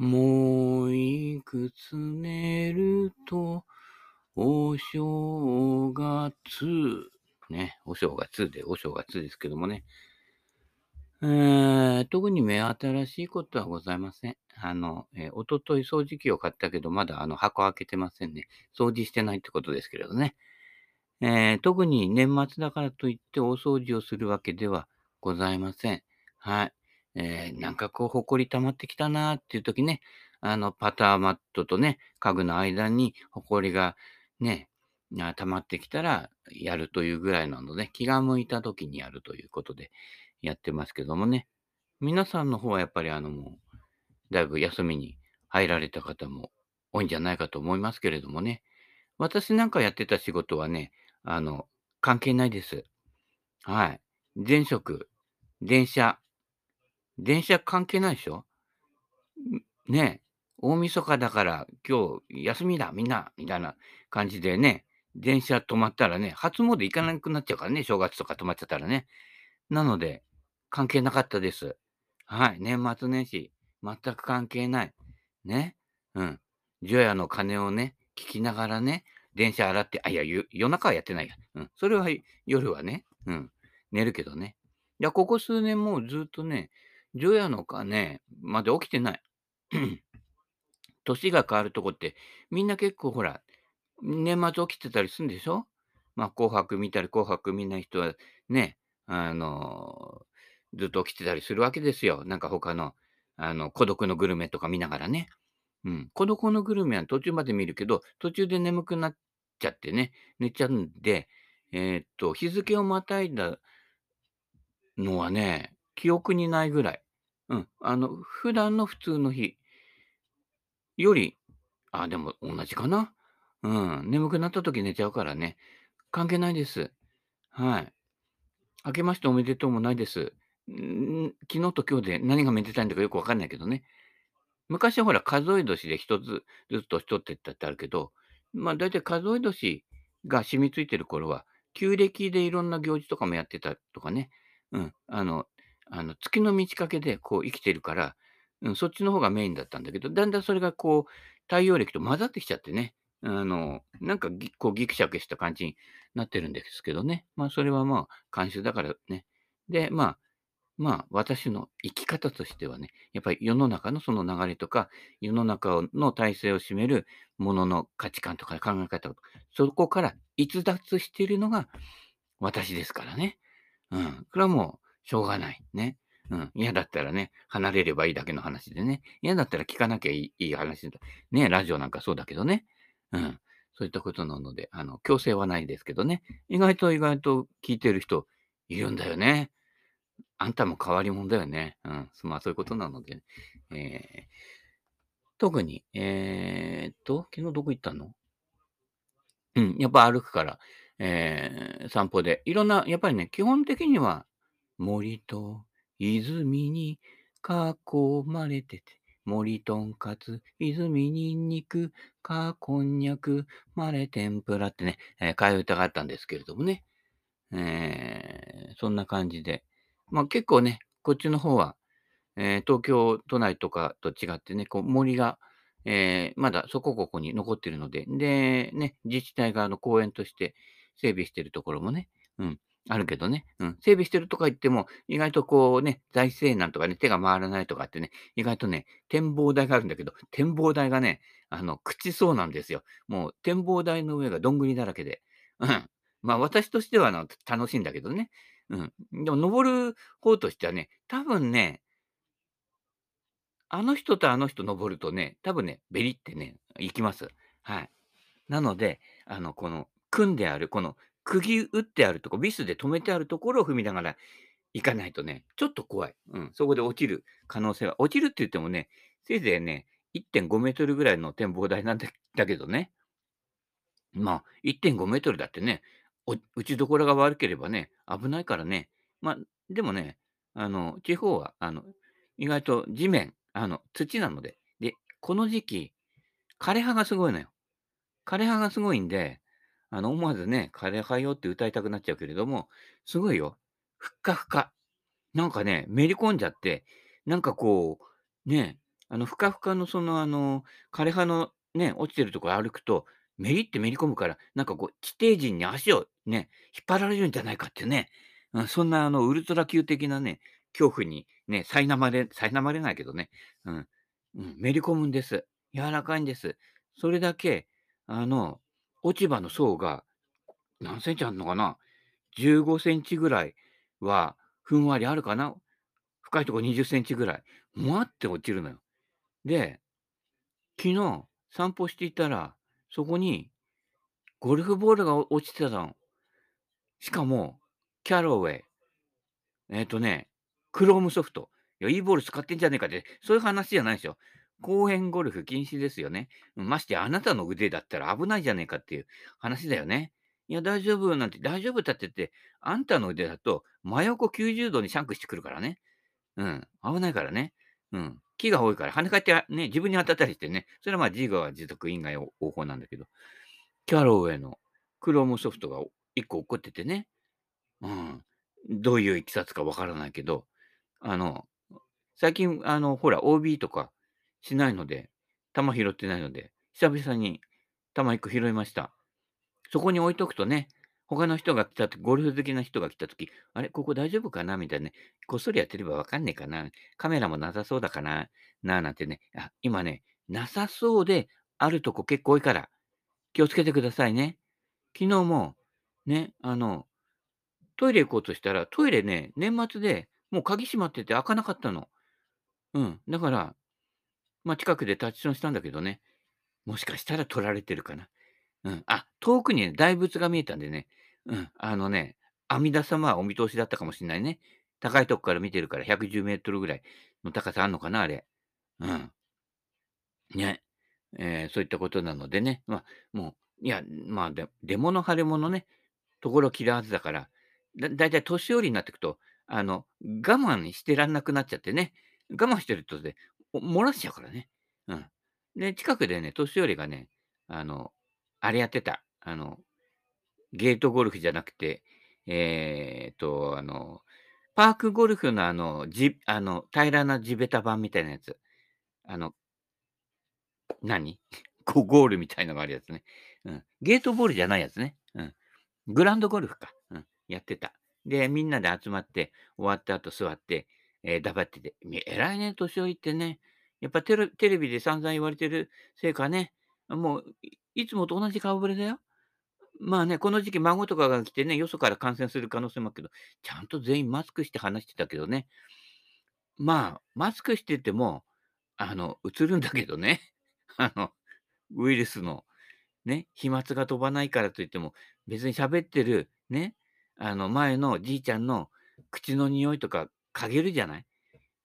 もういくつ寝ると、お正月。ね、お正月で、お正月ですけどもね。え、特に目新しいことはございません。あの、えー、おととい掃除機を買ったけど、まだあの箱開けてませんね。掃除してないってことですけれどね。えー、特に年末だからといって大掃除をするわけではございません。はい。えー、なんかこう、ほこり溜まってきたなーっていう時ね、あの、パターマットとね、家具の間にほこりがね、溜まってきたらやるというぐらいなので、気が向いた時にやるということでやってますけどもね。皆さんの方はやっぱりあのもう、だいぶ休みに入られた方も多いんじゃないかと思いますけれどもね。私なんかやってた仕事はね、あの、関係ないです。はい。前職、電車。電車関係ないでしょ？ねえ。大晦日だから今日休みだ、みんな、みたいな感じでね、電車止まったらね、初詣行かなくなっちゃうからね、正月とか止まっちゃったらね。なので、関係なかったです。はい。年末年始、全く関係ない。ね？うん。除夜の鐘をね、聞きながらね、電車洗って、あ、いや、夜中はやってないや。うん。それは夜はね、うん。寝るけどね。いや、ここ数年もうずっとね、除夜の鐘まで起きてない。年が変わるとこって、みんな結構ほら、年末起きてたりするんでしょ？まあ、紅白見たり、紅白見ない人はね、あのー、ずっと起きてたりするわけですよ。なんか他の、あの、孤独のグルメとか見ながらね。うん。孤独のグルメは途中まで見るけど、途中で眠くなっちゃってね、寝ちゃうんで、えー、っと、日付をまたいだのはね、記憶にないぐらい。うん。あの、普段の普通の日より、あ、でも同じかな。うん。眠くなった時寝ちゃうからね。関係ないです。はい。明けましておめでとうもないです。ん昨日と今日で何がめでたいんだかよくわかんないけどね。昔はほら数え年で一つずつ年取ってったってあるけど、まあ大体数え年が染みついてる頃は、旧暦でいろんな行事とかもやってたとかね。うん。あの、あの月の満ち欠けでこう生きてるから、うん、そっちの方がメインだったんだけど、だんだんそれがこう、太陽暦と混ざってきちゃってね、あの、なんかぎこうギクシャクした感じになってるんですけどね。まあそれはまあ慣習だからね。で、まあ、まあ私の生き方としてはね、やっぱり世の中のその流れとか、世の中の体制を占めるものの価値観とか考え方とか、そこから逸脱しているのが私ですからね。うん。これはもうしょうがない。ね。うん。嫌だったらね、離れればいいだけの話でね。嫌だったら聞かなきゃいい話だ。ね、ラジオなんかそうだけどね。うん。そういったことなので、あの、強制はないですけどね。意外と意外と聞いてる人いるんだよね。あんたも変わり者だよね。うん。まあそういうことなので、えー、特に、えー、っと、昨日どこ行ったの？うん。やっぱ歩くから、えー、散歩で。いろんな、やっぱりね、基本的には森と泉に囲まれてて、森とんかつ、泉にんにく、かこんにゃく、まれ天ぷらってね、えー、替え歌があったんですけれどもね。えー、そんな感じで。まあ結構ね、こっちの方は、えー、東京都内とかと違ってね、こう森が、えー、まだそこここに残ってるので、で、ね、自治体側の公園として整備してるところもね、うん、あるけどね。うん。整備してるとか言っても、意外とこうね、財政難とかね、手が回らないとかってね、意外とね、展望台があるんだけど、展望台がね、あの、朽ちそうなんですよ。もう展望台の上がどんぐりだらけで。うん。まあ私としてはあの楽しいんだけどね。うん。でも登る方としてはね、多分ね、あの人とあの人登るとね、多分ね、ベリってね、行きます。はい。なので、あの、この、組んである、この釘打ってあるとこ、ビスで止めてあるところを踏みながら行かないとね、ちょっと怖い。うん。そこで落ちる可能性は、落ちるって言ってもね、せいぜいね、1.5メートルぐらいの展望台なんだけどね。まあ、1.5メートルだってね、打ちどころが悪ければね、危ないからね。まあ、でもね、あの、地方は、あの、意外と地面、あの、土なので。で、この時期、枯れ葉がすごいのよ。枯れ葉がすごいんで、あの、思わずね、枯葉よって歌いたくなっちゃうけれども、すごいよ。ふっかふか。なんかね、めり込んじゃって、なんかこう、ね、あの、ふかふかのその、あの、枯葉のね、落ちてるところ歩くと、めりってめり込むから、なんかこう、地底人に足をね、引っ張られるんじゃないかっていうね、うん、そんなあの、ウルトラ級的なね、恐怖にね、苛まれ苛まれないけどね、うん、うん、めり込むんです。柔らかいんです。それだけ、あの、落ち葉の層が何センチあるのかな？15センチぐらいはふんわりあるかな？深いとこ20センチぐらい。もわって落ちるのよ。で、昨日散歩していたら、そこにゴルフボールが落ちてたの。しかも、キャロウェイ。えっ、とね、クロームソフト。いや、いいボール使ってんじゃねえかって、そういう話じゃないでしょ。公園ゴルフ禁止ですよね。ましてあなたの腕だったら危ないじゃねえかっていう話だよね。いや、大丈夫なんて、大丈夫だって言って、あんたの腕だと真横90度にシャンクしてくるからね。うん。危ないからね。うん。木が多いから跳ね返って、ね、自分に当たったりしてね。それはまあ自我自得以外方法なんだけど。キャロウェイのクロームソフトが1個起こっててね。うん。どういういきさつかわからないけど、あの、最近、あの、ほら、OB とかしないので、球拾ってないので、久々に球1個拾いました。そこに置いとくとね、他の人が来たとき、ゴルフ好きな人が来たとき、あれ、ここ大丈夫かな？みたいなね、こっそりやってればわかんねえかな？カメラもなさそうだかな？なあなんてね、あ、今ね、なさそうであるとこ結構多いから、気をつけてくださいね。昨日も、ね、あの、トイレ行こうとしたら、トイレね、年末でもう鍵閉まってて開かなかったの。うん。だから、まあ、近くでタッチションしたんだけどね、もしかしたら取られてるかな。うん。あ、遠くにね、大仏が見えたんでね、うん。あのね、阿弥陀様はお見通しだったかもしれないね。高いとこから見てるから110メートルぐらいの高さあんのかな、あれ。うん。ね。えーそういったことなのでね、まあ、もう、いや、まあ、で出物腫れ物ね、ところ切らずだから、だだいたい年寄りになっていくと、あの、我慢してらんなくなっちゃってね、我慢してるとで、漏らしちゃうからね。うん。で、近くでね、年寄りがね、あの、あれやってた。あの、ゲートゴルフじゃなくて、えーっと、あの、パークゴルフのあの、じあの、平らな地べた版みたいなやつ。あの、何？こうゴールみたいのがあるやつね。うん。ゲートボールじゃないやつね。うん。グランドゴルフか。うん。やってた。で、みんなで集まって、終わった後座って、えー、黙ってて。み偉いね、年老いってね。やっぱテレテレビで散々言われてるせいかね。もう、いいつもと同じ顔ぶれだよ。まあね、この時期孫とかが来てね、よそから感染する可能性もあるけど、ちゃんと全員マスクして話してたけどね。まあ、マスクしてても、あの、映るんだけどね。あの、ウイルスのね、飛沫が飛ばないからといっても、別に喋ってるね、あの、前のじいちゃんの口の匂いとか嗅げるじゃない？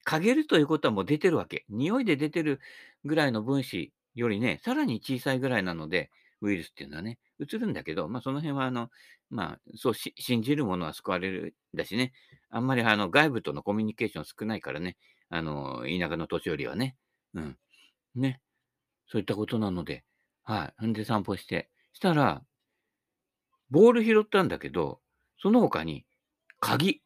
嗅げるということはもう出てるわけ。匂いで出てるぐらいの分子よりね、さらに小さいぐらいなので、ウイルスっていうのはね、移るんだけど、まあその辺はあの、まあそう信じるものは救われるだしね、あんまりあの外部とのコミュニケーション少ないからね、あの、田舎の年寄りはね、うん、ね、そういったことなので、はい。んで散歩して、したら、ボール拾ったんだけど、その他に鍵。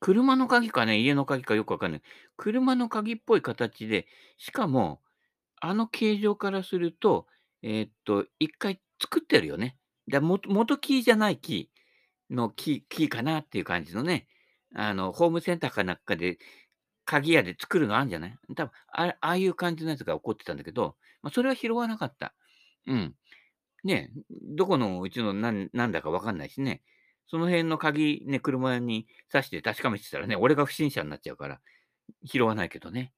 車の鍵かね、家の鍵かよくわかんない。車の鍵っぽい形で、しかも、あの形状からすると、えっと、一回作ってるよね。だ元元キーじゃないキーのキーキーかなっていう感じのね、あの、ホームセンターかなんかで、鍵屋で作るのあるんじゃない？多分あああいう感じのやつが起こってたんだけど、まあ、それは拾わなかった。うん。ね、どこのうちのなんなんだかわかんないしね。その辺の鍵ね、車に挿して確かめてたらね、俺が不審者になっちゃうから、拾わないけどね。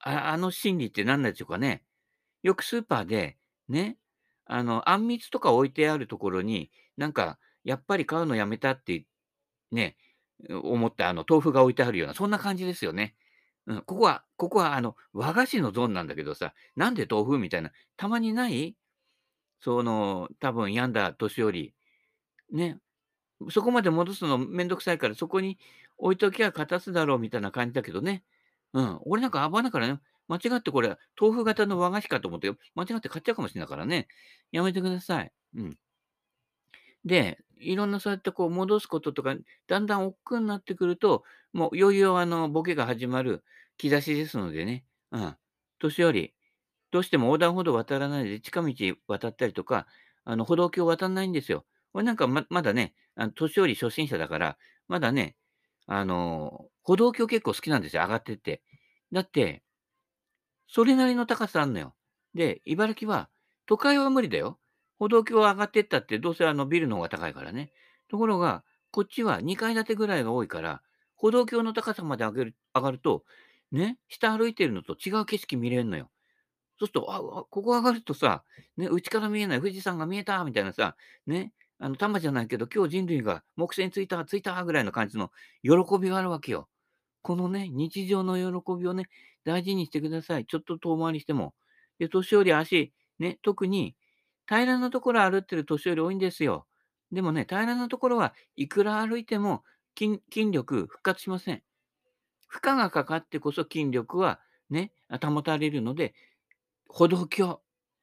ああの心理って何なんでしょうかね。よくスーパーで、ね、あの、あんみつとか置いてあるところに、なんか、やっぱり買うのやめたってね、思ったあの豆腐が置いてあるような、そんな感じですよね。うん、ここは、ここはあの、和菓子のゾーンなんだけどさ、なんで豆腐みたいな、たまにない？その、多分病んだ年寄り、ね、そこまで戻すのめんどくさいから、そこに置いときゃ片すだろうみたいな感じだけどね。うん。俺なんか危ないからね、間違ってこれ、豆腐型の和菓子かと思って、間違って買っちゃうかもしれないからね。やめてください。うん。で、いろんなそうやってこう戻すこととか、だんだん億劫になってくると、もういよいよあのボケが始まる兆しですのでね。うん。年寄り、どうしても横断歩道渡らないで近道渡ったりとか、あの、歩道橋渡んないんですよ。俺なんかままだね、あの、年寄り初心者だから、まだね、あの、歩道橋結構好きなんですよ、上がってって。だって、それなりの高さあんのよ。で、茨城は、都会は無理だよ。歩道橋上がってったって、どうせあのビルの方が高いからね。ところが、こっちは2階建てぐらいが多いから、歩道橋の高さまで上げる上がると、ね、下歩いてるのと違う景色見れるのよ。そうすると、あ、ここ上がるとさ、ね、家から見えない富士山が見えたみたいなさ、ね、あの、玉じゃないけど、今日人類が木星に着いた、着いたぐらいの感じの喜びがあるわけよ。このね、日常の喜びをね、大事にしてください。ちょっと遠回りしても。で、年寄り足、ね、特に平らなところ歩ってる年寄り多いんですよ。でもね、平らなところはいくら歩いても筋筋力復活しません。負荷がかかってこそ筋力はね、保たれるので、歩道橋、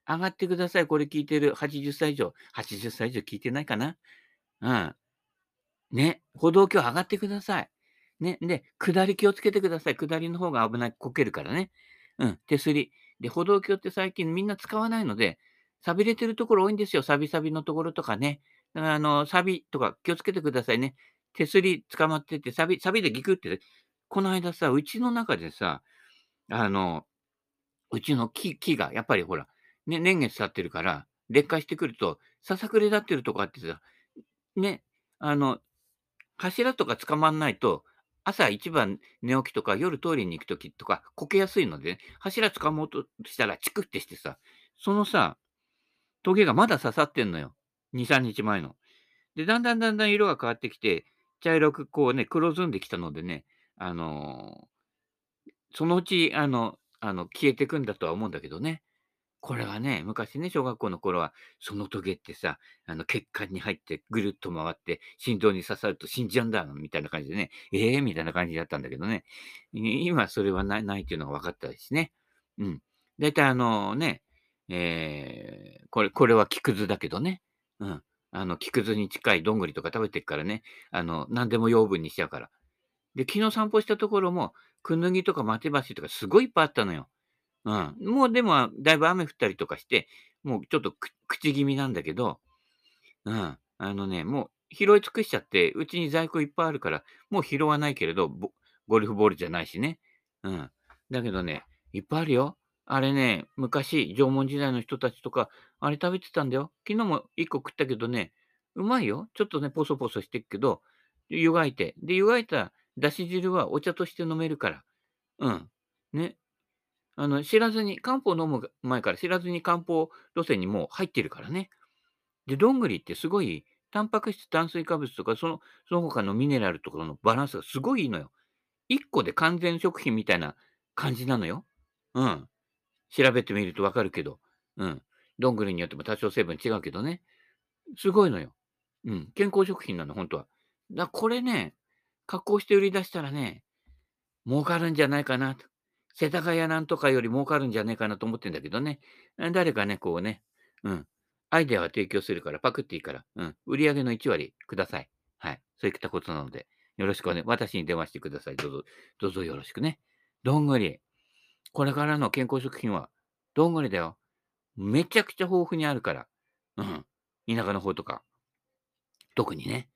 上がってください。これ聞いてる80歳以上。80歳以上聞いてないかな？うん。ね、歩道橋上がってください。ね、で、下り気をつけてください。下りの方が危ない、こけるからね。うん、手すり。で、歩道橋って最近みんな使わないので、錆びれてるところ多いんですよ。錆び錆びのところとかね。だから、あの、錆びとか気をつけてくださいね。手すり捕まってて、錆び、錆びでギクって、この間さ、うちの中でさ、あの、うちの木木が、やっぱりほら、ね、年月経ってるから、劣化してくると、ささくれ立ってるとこあってさ、ね、あの、柱とか捕まんないと、朝一番寝起きとか夜トイレに行くときとかこけやすいので、ね、柱掴もうとしたらチクってしてさ、そのさ、トゲがまだ刺さってんのよ。2、3日前の。で、だんだんだんだん色が変わってきて、茶色くこうね、黒ずんできたのでね、あのー、そのうち、あの、あの、消えてくんだとは思うんだけどね。これはね、昔ね、小学校の頃は、そのトゲってさ、あの、血管に入ってぐるっと回って、心臓に刺さると死んじゃうんだ、みたいな感じでね、ええー、みたいな感じだったんだけどね。今それはないないっていうのが分かったですね。うん。だいたいあのね、えー、これ、これは木くずだけどね。うん。あの、木くずに近いどんぐりとか食べてっからね、あの、何でも養分にしちゃうから。で、昨日散歩したところも、クヌギとかマテバシとかすごいいっぱいあったのよ。うん。もうでも、だいぶ雨降ったりとかして、もうちょっと口気味なんだけど、うん。あのね、もう拾い尽くしちゃって、うちに在庫いっぱいあるから、もう拾わないけれど、ゴルフボールじゃないしね。うん。だけどね、いっぱいあるよ。あれね、昔、縄文時代の人たちとか、あれ食べてたんだよ。昨日も1個食ったけどね、うまいよ。ちょっとね、ポソポソしてるけど、湯がいて。で、湯がいただし汁はお茶として飲めるから。うん。ね。あの、知らずに、漢方飲む前から知らずに漢方路線にもう入ってるからね。で、どんぐりってすごい、タンパク質、炭水化物とか、その、その他のミネラルとかのバランスがすごいいいのよ。1個で完全食品みたいな感じなのよ。うん。調べてみるとわかるけど。うん。どんぐりによっても多少成分違うけどね。すごいのよ。うん。健康食品なの、本当は。だこれね、加工して売り出したらね、儲かるんじゃないかなと。世田谷なんとかより儲かるんじゃねえかなと思ってんだけどね。誰かね、こうね、うん。アイデアは提供するから、パクっていいから、うん。売り上げの1割ください。はい。そういったことなので、よろしくね。私に電話してください。どうぞ、どうぞよろしくね。どんぐり。これからの健康食品は、どんぐりだよ。めちゃくちゃ豊富にあるから。うん。田舎の方とか。特にね。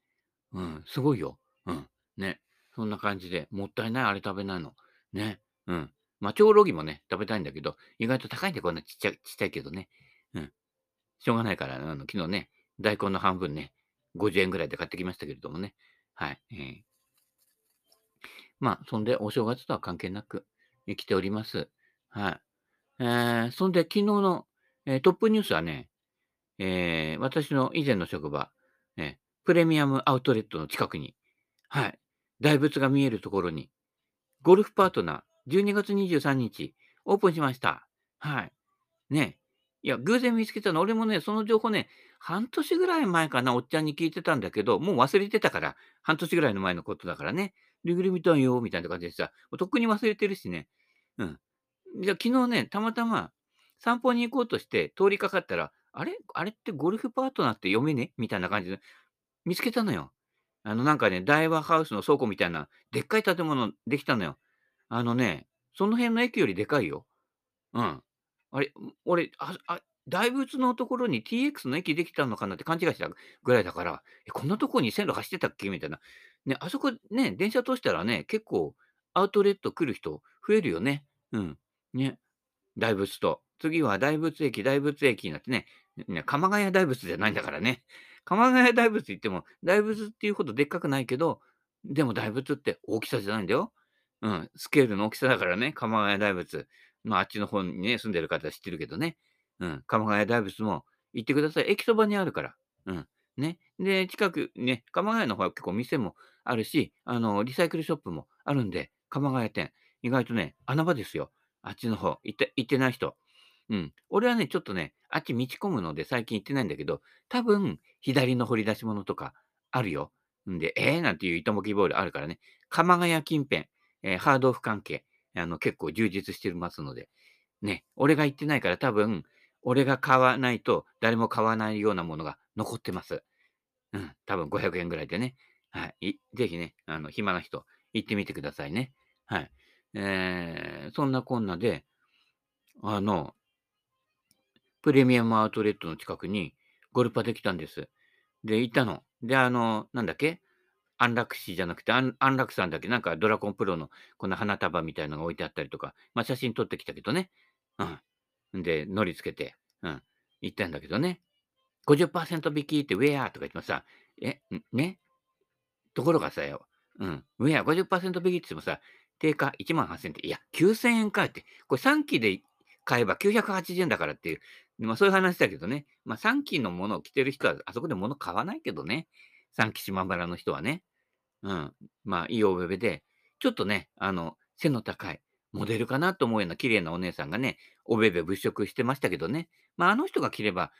うん。すごいよ。うん。ね。そんな感じで、もったいない、あれ食べないの。ね。うん。まあ、超ロギもね、食べたいんだけど、意外と高いんでこんなちっちゃい、ちっちゃいけどね。うん。しょうがないから、あの、昨日ね、大根の半分ね、50円ぐらいで買ってきましたけれどもね。はい。えー、まあ、そんで、お正月とは関係なく生きております。はい。えー、そんで、昨日の、えー、トップニュースはね、えー、私の以前の職場、え、プレミアムアウトレットの近くに、はい、大仏が見えるところに、ゴルフパートナー、12月23日、オープンしました。はい。ね。いや、偶然見つけたの。俺もね、その情報ね、半年ぐらい前かな、おっちゃんに聞いてたんだけど、もう忘れてたから、半年ぐらいの前のことだからね。リグリ見たんよ、みたいな感じでさ、とっくに忘れてるしね。うん。じゃあ、昨日ね、たまたま散歩に行こうとして通りかかったら、あれ？あれってゴルフパートナーって読めね？みたいな感じで見つけたのよ。あの、なんかね、大和ハウスの倉庫みたいな、でっかい建物できたのよ。あのね、その辺の駅よりでかいよ。うん。あれ、俺、ああ、大仏のところに TX の駅できたのかなって勘違いしたぐらいだから、こんなとこに線路走ってたっけ？みたいな。ね、あそこね、電車通したらね、結構アウトレット来る人増えるよね。うん。ね。大仏と。次は大仏駅、大仏駅になってね、ね、鎌ヶ谷大仏じゃないんだからね。鎌ヶ谷大仏行っても、大仏っていうほどでっかくないけど、でも大仏って大きさじゃないんだよ。うん、スケールの大きさだからね、鎌ヶ谷大仏。まあ、あっちの方にね、住んでる方は知ってるけどね。うん、鎌ヶ谷大仏も行ってください。駅そばにあるから。うん。ね。で、近くね、鎌ヶ谷の方は結構店もあるし、あの、リサイクルショップもあるんで、鎌ヶ谷店。意外とね、穴場ですよ。あっちの方。行って、行ってない人。うん。俺はね、ちょっとね、あっち道込むので最近行ってないんだけど、多分、左の掘り出し物とかあるよ。んで、えー、なんていう糸もきボールあるからね。鎌ヶ谷近辺、えー、ハードオフ関係、あの、結構充実してますので、ね、俺が行ってないから多分、俺が買わないと誰も買わないようなものが残ってます。うん、多分500円ぐらいでね。はい。ぜひね、あの、暇な人、行ってみてくださいね。はい。えー、そんなこんなで、あの、プレミアムアウトレットの近くにゴルパできたんです。で、行ったの。で、あの、なんだっけ？安楽死じゃなくて、安安楽さんだけ、なんかドラゴンプロのこの花束みたいのが置いてあったりとか、まあ写真撮ってきたけどね。うん。で、乗り付けて、うん。行ったんだけどね。50%引きってウェアとか言ってもさ、え、ね？ところがさよ、うん。ウェア50%引きって言ってもさ、定価1万8000円って、いや、9000円かって。これ3期で買えば980円だからっていう、まあそういう話だけどね。まあ3期のものを着てる人は、あそこで物買わないけどね。3期島原の人はね。うん。まあいいおべべで、ちょっとね、あの、背の高い、モデルかなと思うような綺麗なお姉さんがね、おべべ物色してましたけどね。まああの人が着れば、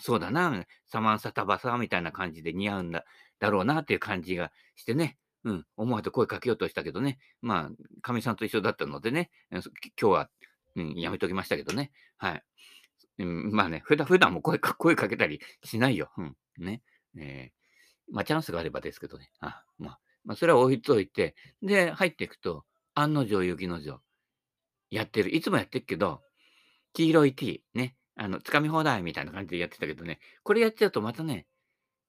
そうだな、サマンサタバサみたいな感じで似合うんだ、だろうなっていう感じがしてね。うん、思わず声かけようとしたけどね。まあ、かみさんと一緒だったのでね、今日は、うん、やめときましたけどね。はい。うん、まあね、普段、普段も声か声かけたりしないよ。うん。ね。えー、まあ、チャンスがあればですけどね。あまあ、まあ、それは置いといて、で、入っていくと、案の定、雪の定、やってる。いつもやってるけど、黄色い T、ね。あの、つかみ放題みたいな感じでやってたけどね、これやっちゃうとまたね、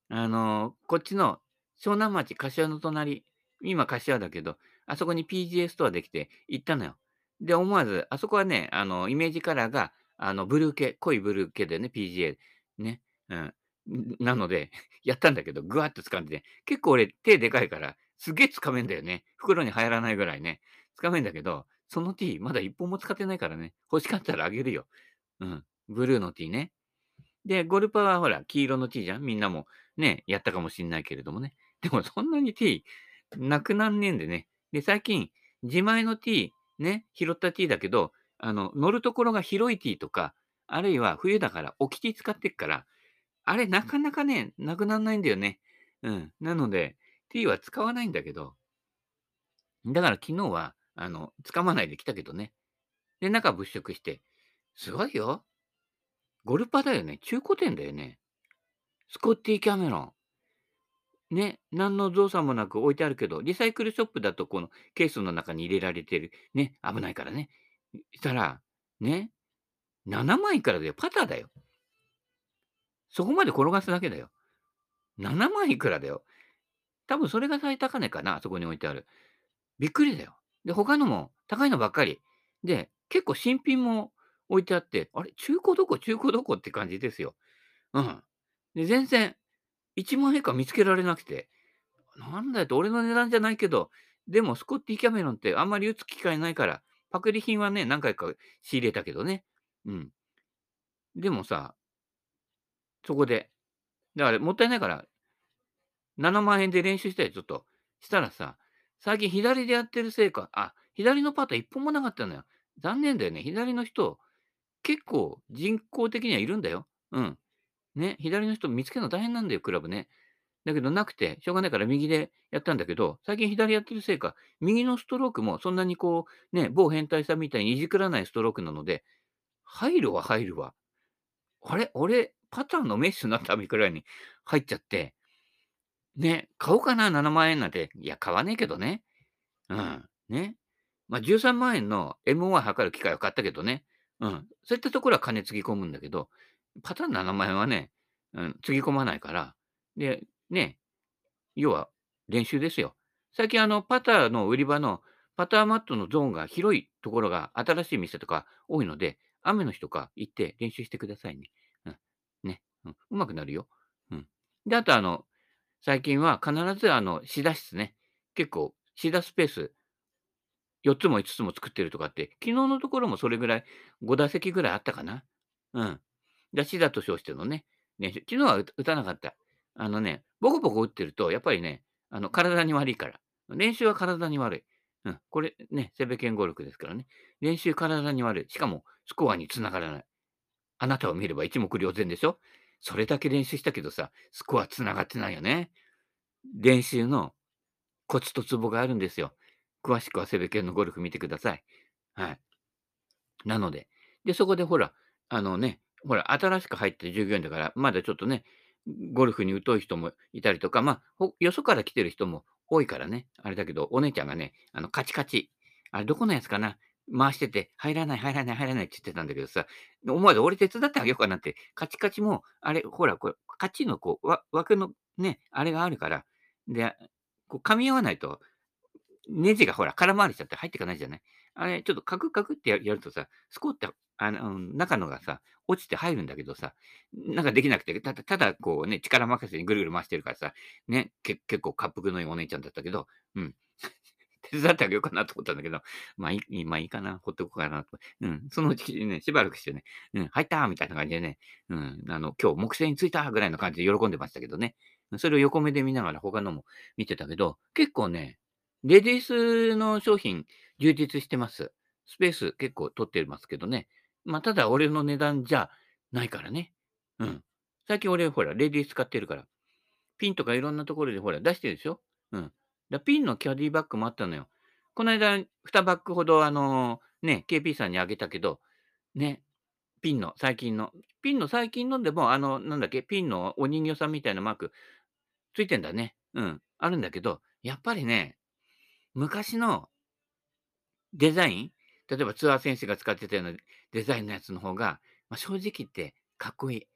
あのー、こっちの湘南町、柏の隣、今柏だけど、あそこに PGA ストアできて行ったのよ。で、思わず、あそこはね、あの、イメージカラーが、あの、ブルー系、濃いブルー系でね、PGA。ね。うん。なので、やったんだけど、ぐわっと掴んでね、結構俺手でかいから、すげえ掴めんだよね。袋に入らないぐらいね。掴めんだけど、その T、まだ一本も使ってないからね。欲しかったらあげるよ。うん。ブルーの T ね。で、ゴルパはほら、黄色の T じゃんみんなもね、やったかもしんないけれどもね。でもそんなに T なくなんねえんでね。で、最近、自前の T、ね、拾った T だけど、あの、乗るところが広い T とか、あるいは冬だから置き T 使ってっから、あれなかなかね、なくなんないんだよね。うん。なので、T は使わないんだけど、だから昨日は、あの、掴まないで来たけどね。で、中物色して、すごいよ。ゴルパだよね。中古店だよね。スコッティ・キャメロン。ね、何の造作もなく置いてあるけど、リサイクルショップだとこのケースの中に入れられてる。ね、危ないからね。したら、ね、7万いくらだよ。パターだよ。そこまで転がすだけだよ。7万いくらだよ。多分それが最高値かな、あそこに置いてある。びっくりだよ。で、他のも高いのばっかり。で、結構新品も置いてあって、あれ？中古どこ？中古どこって感じですよ。うん。で、全然、1万円か見つけられなくて、なんだよと、俺の値段じゃないけど、でもスコッティ・キャメロンってあんまり打つ機会ないから、パクリ品はね、何回か仕入れたけどね。うん。でもさ、そこで、だからもったいないから、7万円で練習したよ、ちょっと。したらさ、最近左でやってるせいか、あ、左のパター一本もなかったのよ。残念だよね。左の人、結構人工的にはいるんだよ。うん。ね、左の人見つけるの大変なんだよ、クラブね。だけどなくて、しょうがないから右でやったんだけど、最近左やってるせいか、右のストロークもそんなにこう、ね、某変態さんみたいにいじくらないストロークなので、入るは入るわ。あれ？俺、パターのメッシュになったみくらいに入っちゃって、ね、買おうかな、7万円なんて。いや、買わねえけどね。うん。ね。まあ、13万円の MOI 測る機械を買ったけどね。うん。そういったところは金つぎ込むんだけど、パターンの名前はね、うん、つぎ込まないから、で、ね、要は練習ですよ。最近あの、パターの売り場のパターマットのゾーンが広いところが新しい店とか多いので、雨の日とか行って練習してくださいね。うん。ね。うまくなるよ。うん。で、あとあの、最近は必ずあの、シダ室ね。結構、シダスペース4つも5つも作ってるとかって、昨日のところもそれぐらい、5打席ぐらいあったかな。うん。で、シダと称してのね、練習。昨日は打たなかった。あのね、ボコボコ打ってると、やっぱりね、あの、体に悪いから。練習は体に悪い。うん。これね、セベケン語力ですからね。練習体に悪い。しかも、スコアにつながらない。あなたを見れば一目瞭然でしょそれだけ練習したけどさ、スコアつながってないよね。練習のコツとツボがあるんですよ。詳しくはセベケンのゴルフ見てください。はい。なので、で、そこでほら、あのね、ほら、新しく入った従業員だから、まだちょっとね、ゴルフに疎い人もいたりとか、まあ、よそから来てる人も多いからね、あれだけど、お姉ちゃんがね、あの、カチカチ、あれ、どこのやつかな？回してて、入らない、入らない、入らないって言ってたんだけどさ、思わず俺手伝ってあげようかなって、カチカチも、あれ、ほら、これ、カチのこう、枠のね、あれがあるから、で、こう噛み合わないと、ネジがほら、空回りしちゃって入っていかないじゃない？あれ、ちょっとカクカクってやるとさ、スコって、あの、中のがさ、落ちて入るんだけどさ、なんかできなくて、ただ、ただこうね、力任せにぐるぐる回してるからさ、ね、け結構滑腹のいいお姉ちゃんだったけど、うん。手伝ってあげようかなと思ったんだけど、まあいい、まあいいかな、ほっとこうかなと。うん、そのうちね、しばらくしてね、うん、入ったみたいな感じでね、うん、あの、今日木星に着いたぐらいの感じで喜んでましたけどね。それを横目で見ながら他のも見てたけど、結構ね、レディースの商品充実してます。スペース結構取ってますけどね。まあ、ただ俺の値段じゃないからね。うん。最近俺ほら、レディース買ってるから。ピンとかいろんなところでほら、出してるでしょ？うん。だピンのキャディバッグもあったのよ。この間、2バッグほどあのー、ね、KP さんにあげたけど、ね、ピンの、最近の、ピンの最近のでも、あの、なんだっけ、ピンのお人形さんみたいなマーク、ついてんだね。うん。あるんだけど、やっぱりね、昔のデザイン、例えばツアー選手が使ってたようなデザインのやつの方が、まあ、正直言ってかっこいい。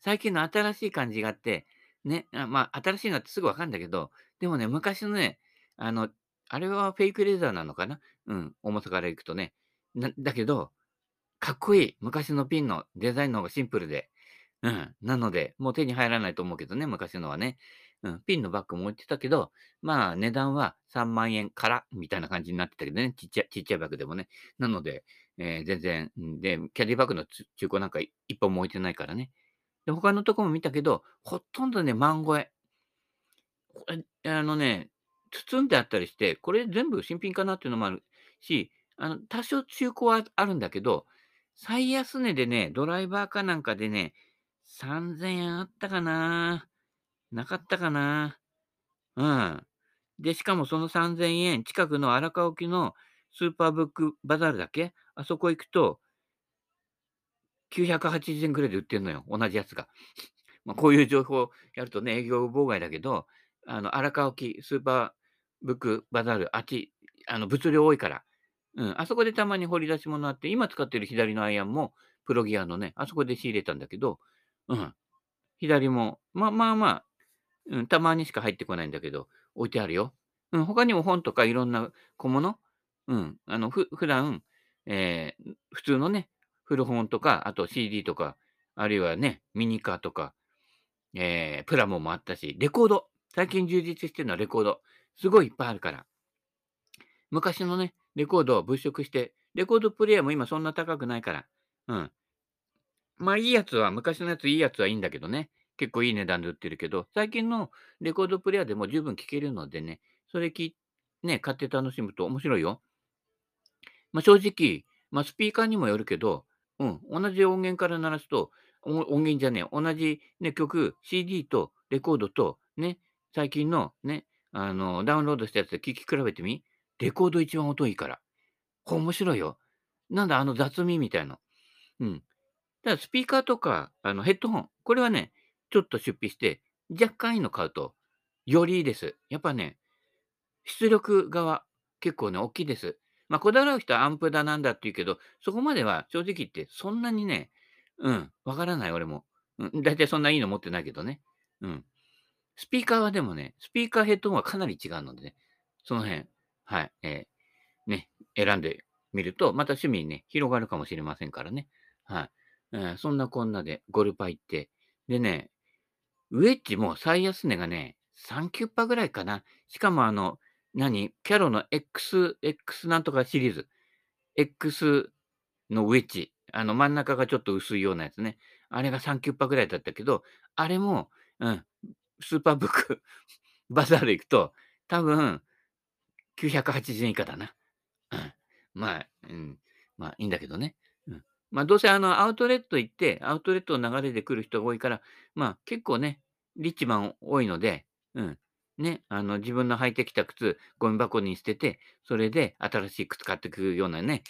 最近の新しい感じがあって、ね、あまあ、新しいのってすぐわかるんだけど、でもね、昔のね、あの、あれはフェイクレザーなのかな？うん、重さからいくとね。だけど、かっこいい。昔のピンのデザインの方がシンプルで。うん。なので、もう手に入らないと思うけどね、昔のはね。うん、ピンのバッグも置いてたけど、まあ値段は3万円からみたいな感じになってたけどね、ちっちゃい、ちっちゃいバッグでもね。なので、えー、全然、で、キャディバッグの中古なんか一本も置いてないからね。で、他のとこも見たけど、ほとんどね、万超え。これ、あのね、包んであったりして、これ全部新品かなっていうのもあるし、あの、多少中古はあるんだけど、最安値でね、ドライバーかなんかでね、3000円あったかななかったかな。うん。で、しかもその3000円、近くの荒川沖のスーパーブックバザールだっけ？あそこ行くと、980円くらいで売ってんのよ。同じやつが。まあ、こういう情報やるとね、営業妨害だけど、あの、荒川沖スーパーブックバザール、あっち、あの、物量多いから。うん。あそこでたまに掘り出し物あって、今使ってる左のアイアンも、プロギアのね、あそこで仕入れたんだけど、うん。左も、まあまあまあ、うん、たまにしか入ってこないんだけど、置いてあるよ。うん、他にも本とかいろんな小物、うん、あの、ふ、普段、えー、普通のね、古本とか、あと CD とか、あるいはね、ミニカーとか、えー、プラモもあったし、レコード。最近充実してるのはレコード。すごいいっぱいあるから。昔のね、レコードを物色して、レコードプレイヤーも今そんな高くないから。うん。まあいいやつは、昔のやついいやつはいいんだけどね。結構いい値段で売ってるけど、最近のレコードプレイヤーでも十分聴けるのでね、それき、ね、買って楽しむと面白いよ。まあ、正直、まあ、スピーカーにもよるけど、うん、同じ音源から鳴らすと、音源じゃねえ、同じ、ね、曲、CD とレコードと、ね、最近のね、あの、ダウンロードしたやつで聴き比べてみレコード一番音いいから。これ面白いよ。なんだ、あの雑味みたいな。うん。だからスピーカーとか、あのヘッドホン、これはね、ちょっと出費して、若干いいの買うと、よりいいです。やっぱね、出力側、結構ね、大きいです。まあ、こだわる人はアンプだなんだって言うけど、そこまでは正直言ってそんなにね、うん、わからない俺も。うん、だいたいそんないいの持ってないけどね。うん。スピーカーはでもね、スピーカーヘッドホンはかなり違うのでね、その辺、はい、えー、ね、選んでみると、また趣味にね、広がるかもしれませんからね。はい。えー、そんなこんなでゴルパ行って、でね、ウェッジも最安値がね、3キュッパぐらいかな。しかもあの、何キャロの X、X なんとかシリーズ。X のウェッジ。あの真ん中がちょっと薄いようなやつね。あれが3キュッパぐらいだったけど、あれも、うん、スーパーブック バザール行くと、多分、980円以下だな。まあ、うん。まあ、いいんだけどね。うん。まあ、どうせあの、アウトレット行って、アウトレットの流れで来る人が多いから、まあ、結構ね、リッチマン多いので、うん。ね、あの、自分の履いてきた靴、ゴミ箱に捨てて、それで新しい靴買ってくるようなね、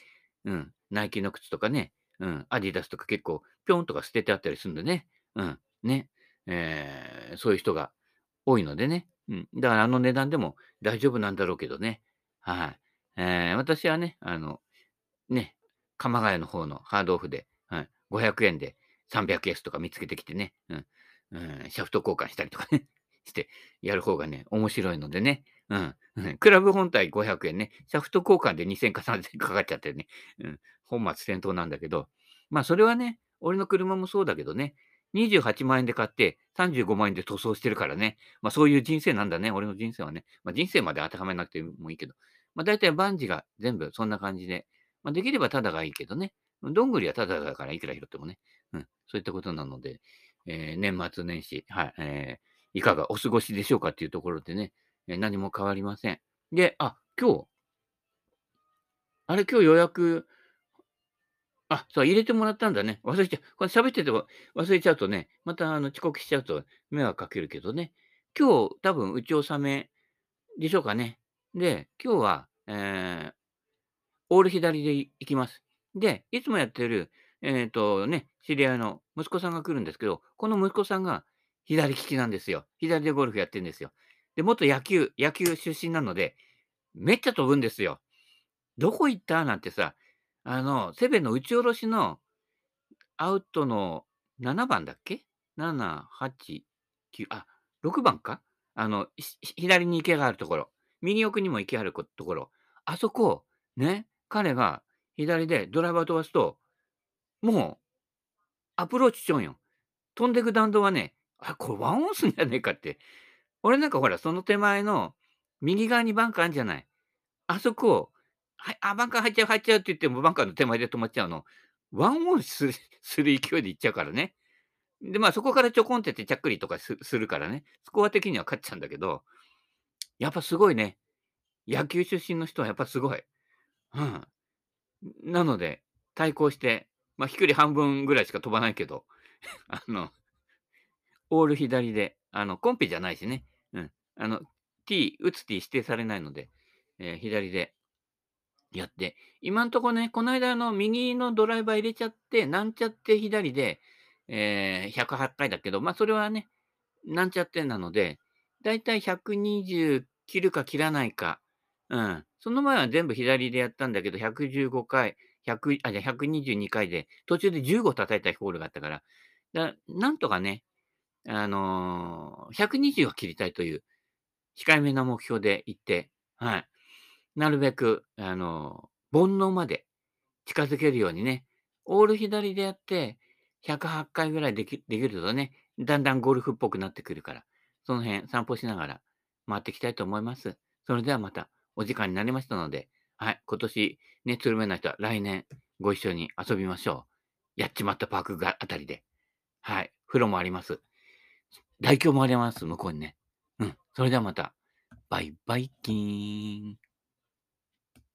うん。ナイキの靴とかね、うん。アディダスとか結構、ぴょんとか捨ててあったりするんでね。うん。ね。えー、そういう人が多いのでね。うん。だからあの値段でも大丈夫なんだろうけどね。はい。えー、私はね、あの、ね、鎌ヶ谷の方のハードオフで、はい、500円で 300S とか見つけてきてね、うん、うん、シャフト交換したりとかね、してやる方がね、面白いのでね、うん、クラブ本体500円ね、シャフト交換で2000か3000かかっちゃってね、うん、本末転倒なんだけど、まあそれはね、俺の車もそうだけどね、28万円で買って35万円で塗装してるからね。まあそういう人生なんだね。俺の人生はね。まあ人生まで当てはめなくてもいいけど。まあ大体万事が全部そんな感じで。まあできればただがいいけどね。どんぐりはただだからいくら拾ってもね。うん。そういったことなので、えー、年末年始、はい、えー、いかがお過ごしでしょうかっていうところでね、えー、何も変わりません。で、あ、今日、あれ今日予約あ、そう、入れてもらったんだね。忘れちゃう。これ喋ってても忘れちゃうとね、またあの遅刻しちゃうと迷惑かけるけどね。今日多分打ち納めでしょうかね。で、今日は、えー、オール左で行きます。で、いつもやってる、えっ、ー、とね、知り合いの息子さんが来るんですけど、この息子さんが左利きなんですよ。左でゴルフやってるんですよ。で、元野球、野球出身なので、めっちゃ飛ぶんですよ。どこ行った？なんてさ、あの、セベの打ち下ろしのアウトの7番だっけ ?7、8、9、あ、6番か？あの、左に池があるところ、右奥にも池あるところ、あそこ、ね、彼が左でドライバー飛ばすと、もう、アプローチしちゃうんよ。飛んでく弾道はね、あ、これワンオンスんじゃねえかって。俺なんかほら、その手前の右側にバンカーあるんじゃない。あそこをはい、あ、バンカー入っちゃう、入っちゃうって言っても、バンカーの手前で止まっちゃうの。ワンオンする する勢いでいっちゃうからね。で、まあそこからちょこんってってちゃっくりとかするからね。スコア的には勝っちゃうんだけど、やっぱすごいね。野球出身の人はやっぱすごい。うん。なので、対抗して、まあ飛距離半分ぐらいしか飛ばないけど、あの、オール左で、あの、コンペじゃないしね。うん。あの、T、打つ T 指定されないので、えー、左でやって、今んとこね、この間の右のドライバー入れちゃって、なんちゃって左で、えー、108回だけど、まあそれはね、なんちゃってなので、だいたい120切るか切らないか。うん。その前は全部左でやったんだけど、115回、100あ、じゃ122回で、途中で15叩いたホールがあったから、だなんとかね、あのー、120は切りたいという、控えめな目標で行って、はい。なるべく、あの、煩悩まで近づけるようにね、オール左でやって、108回ぐらいできできるとね、だんだんゴルフっぽくなってくるから、その辺散歩しながら回っていきたいと思います。それではまたお時間になりましたので、はい、今年ね、つるめない人は来年ご一緒に遊びましょう。やっちまったパークがあたりで。はい、風呂もあります。大凶もあります、向こうにね。うん、それではまた。バイバイキーン。